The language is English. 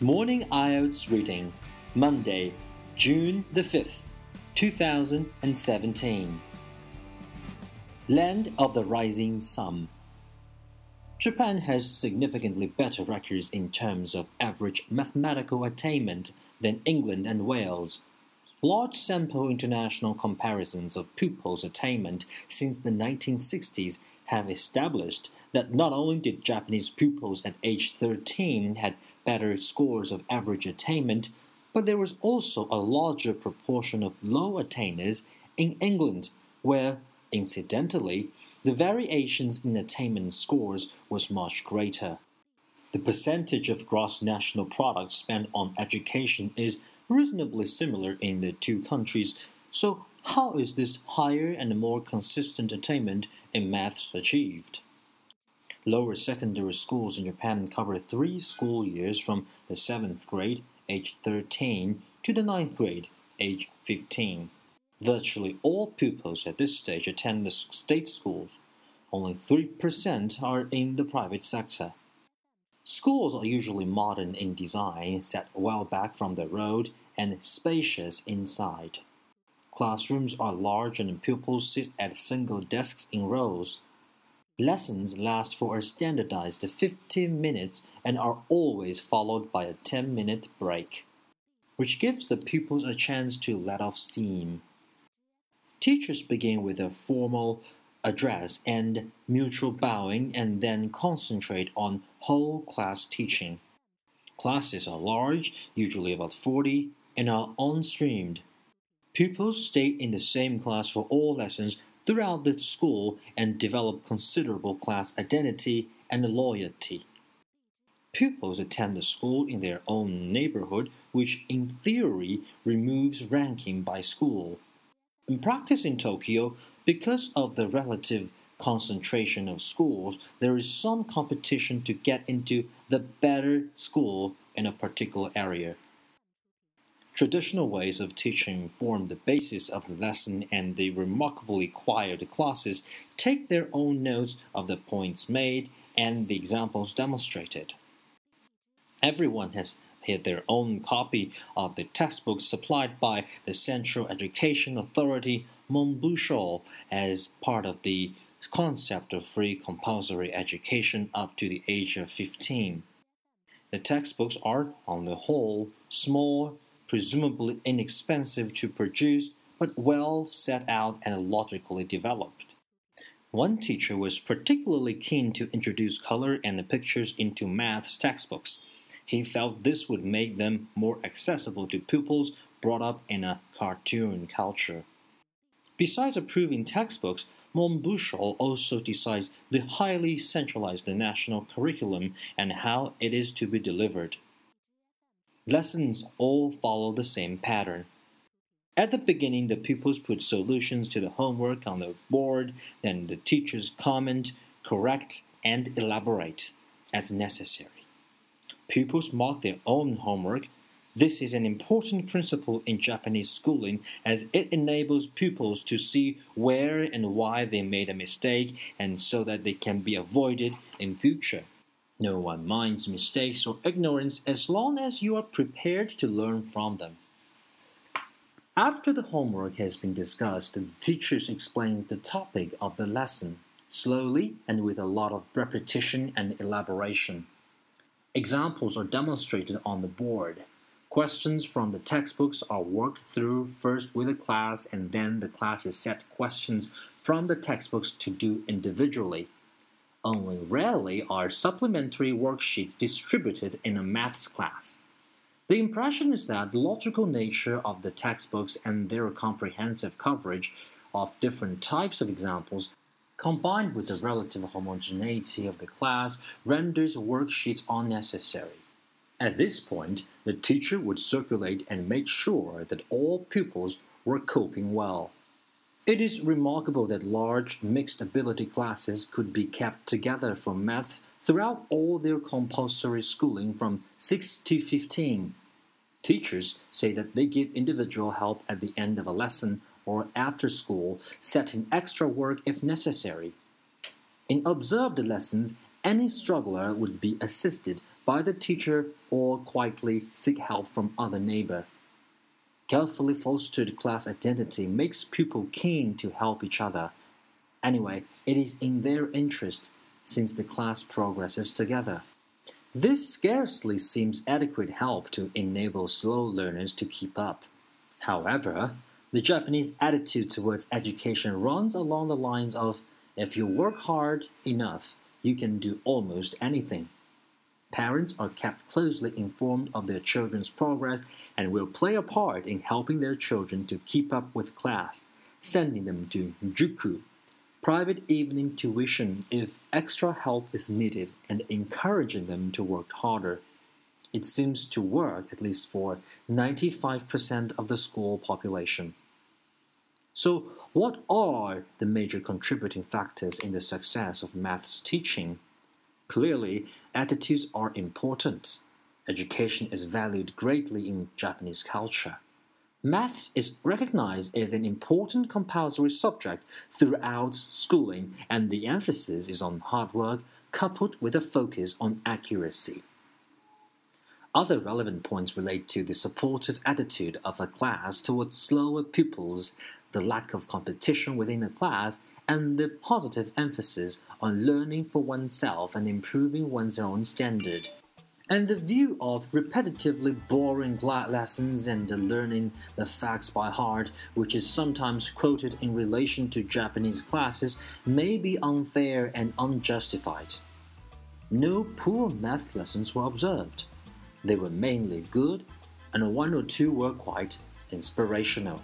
Morning IELTS Reading, Monday, June the 5th, 2017. Land of the Rising Sum. Japan has significantly better records in terms of average mathematical attainment than England and Wales. Large sample international comparisons of pupils' attainment since the 1960s have established that not only did Japanese pupils at age 13 had better scores of average attainment, but there was also a larger proportion of low attainers in England, where, incidentally, the variations in attainment scores was much greater. The percentage of gross national product spent on education is reasonably similar in the two countries, so how is this higher and more consistent attainment in maths achieved? Lower secondary schools in Japan cover three school years from the seventh grade, age 13, to the ninth grade, age 15. Virtually all pupils at this stage attend the state schools. Only 3% are in the private sector. Schools are usually modern in design, set well back from the road, and spacious inside. Classrooms are large and pupils sit at single desks in rows. Lessons last for a standardized 15 minutes and are always followed by a 10 minute break, which gives the pupils a chance to let off steam. Teachers begin with a formal address and mutual bowing and then concentrate on whole class teaching. Classes are large, usually about 40, and are unstreamed. Pupils stay in the same class for all lessons throughout the school and develop considerable class identity and loyalty. Pupils attend the school in their own neighborhood, which in theory removes ranking by school. In practice in Tokyo, because of the relative concentration of schools, there is some competition to get into the better school in a particular area. Traditional ways of teaching form the basis of the lesson, and the remarkably quiet classes take their own notes of the points made and the examples demonstrated. Everyone has had their own copy of the textbook supplied by the Central Education Authority, Monbusho, as part of the concept of free compulsory education up to the age of 15. The textbooks are, on the whole, small presumably inexpensive to produce, but well set out and logically developed. One teacher was particularly keen to introduce color and pictures into maths textbooks. He felt this would make them more accessible to pupils brought up in a cartoon culture. Besides approving textbooks, Monbusho also decides the highly centralized national curriculum and how it is to be delivered. Lessons all follow the same pattern. At the beginning, the pupils put solutions to the homework on the board, then the teachers comment, correct, and elaborate as necessary. Pupils mark their own homework. This is an important principle in Japanese schooling as it enables pupils to see where and why they made a mistake and so that they can be avoided in future. No one minds mistakes or ignorance as long as you are prepared to learn from them. After the homework has been discussed, the teacher explains the topic of the lesson, slowly and with a lot of repetition and elaboration. Examples are demonstrated on the board. Questions from the textbooks are worked through first with the class, and then the class is set questions from the textbooks to do individually. Only rarely are supplementary worksheets distributed in a maths class. The impression is that the logical nature of the textbooks and their comprehensive coverage of different types of examples, combined with the relative homogeneity of the class, renders worksheets unnecessary. At this point, the teacher would circulate and make sure that all pupils were coping well. It is remarkable that large mixed ability classes could be kept together for math throughout all their compulsory schooling from 6 to 15. Teachers say that they give individual help at the end of a lesson or after school, setting extra work if necessary. In observed lessons, any struggler would be assisted by the teacher or quietly seek help from other neighbor. Carefully fostered class identity makes pupils keen to help each other. Anyway, it is in their interest since the class progresses together. This scarcely seems adequate help to enable slow learners to keep up. However, the Japanese attitude towards education runs along the lines of if you work hard enough, you can do almost anything. Parents are kept closely informed of their children's progress and will play a part in helping their children to keep up with class, sending them to juku, private evening tuition if extra help is needed, and encouraging them to work harder. It seems to work at least for 95% of the school population. So, what are the major contributing factors in the success of maths teaching? Clearly, attitudes are important. Education is valued greatly in Japanese culture. Maths is recognized as an important compulsory subject throughout schooling, and the emphasis is on hard work coupled with a focus on accuracy. Other relevant points relate to the supportive attitude of a class towards slower pupils, the lack of competition within a class, and the positive emphasis on learning for oneself and improving one's own standard. And the view of repetitively boring lessons and learning the facts by heart, which is sometimes quoted in relation to Japanese classes, may be unfair and unjustified. No poor math lessons were observed. They were mainly good, and one or two were quite inspirational.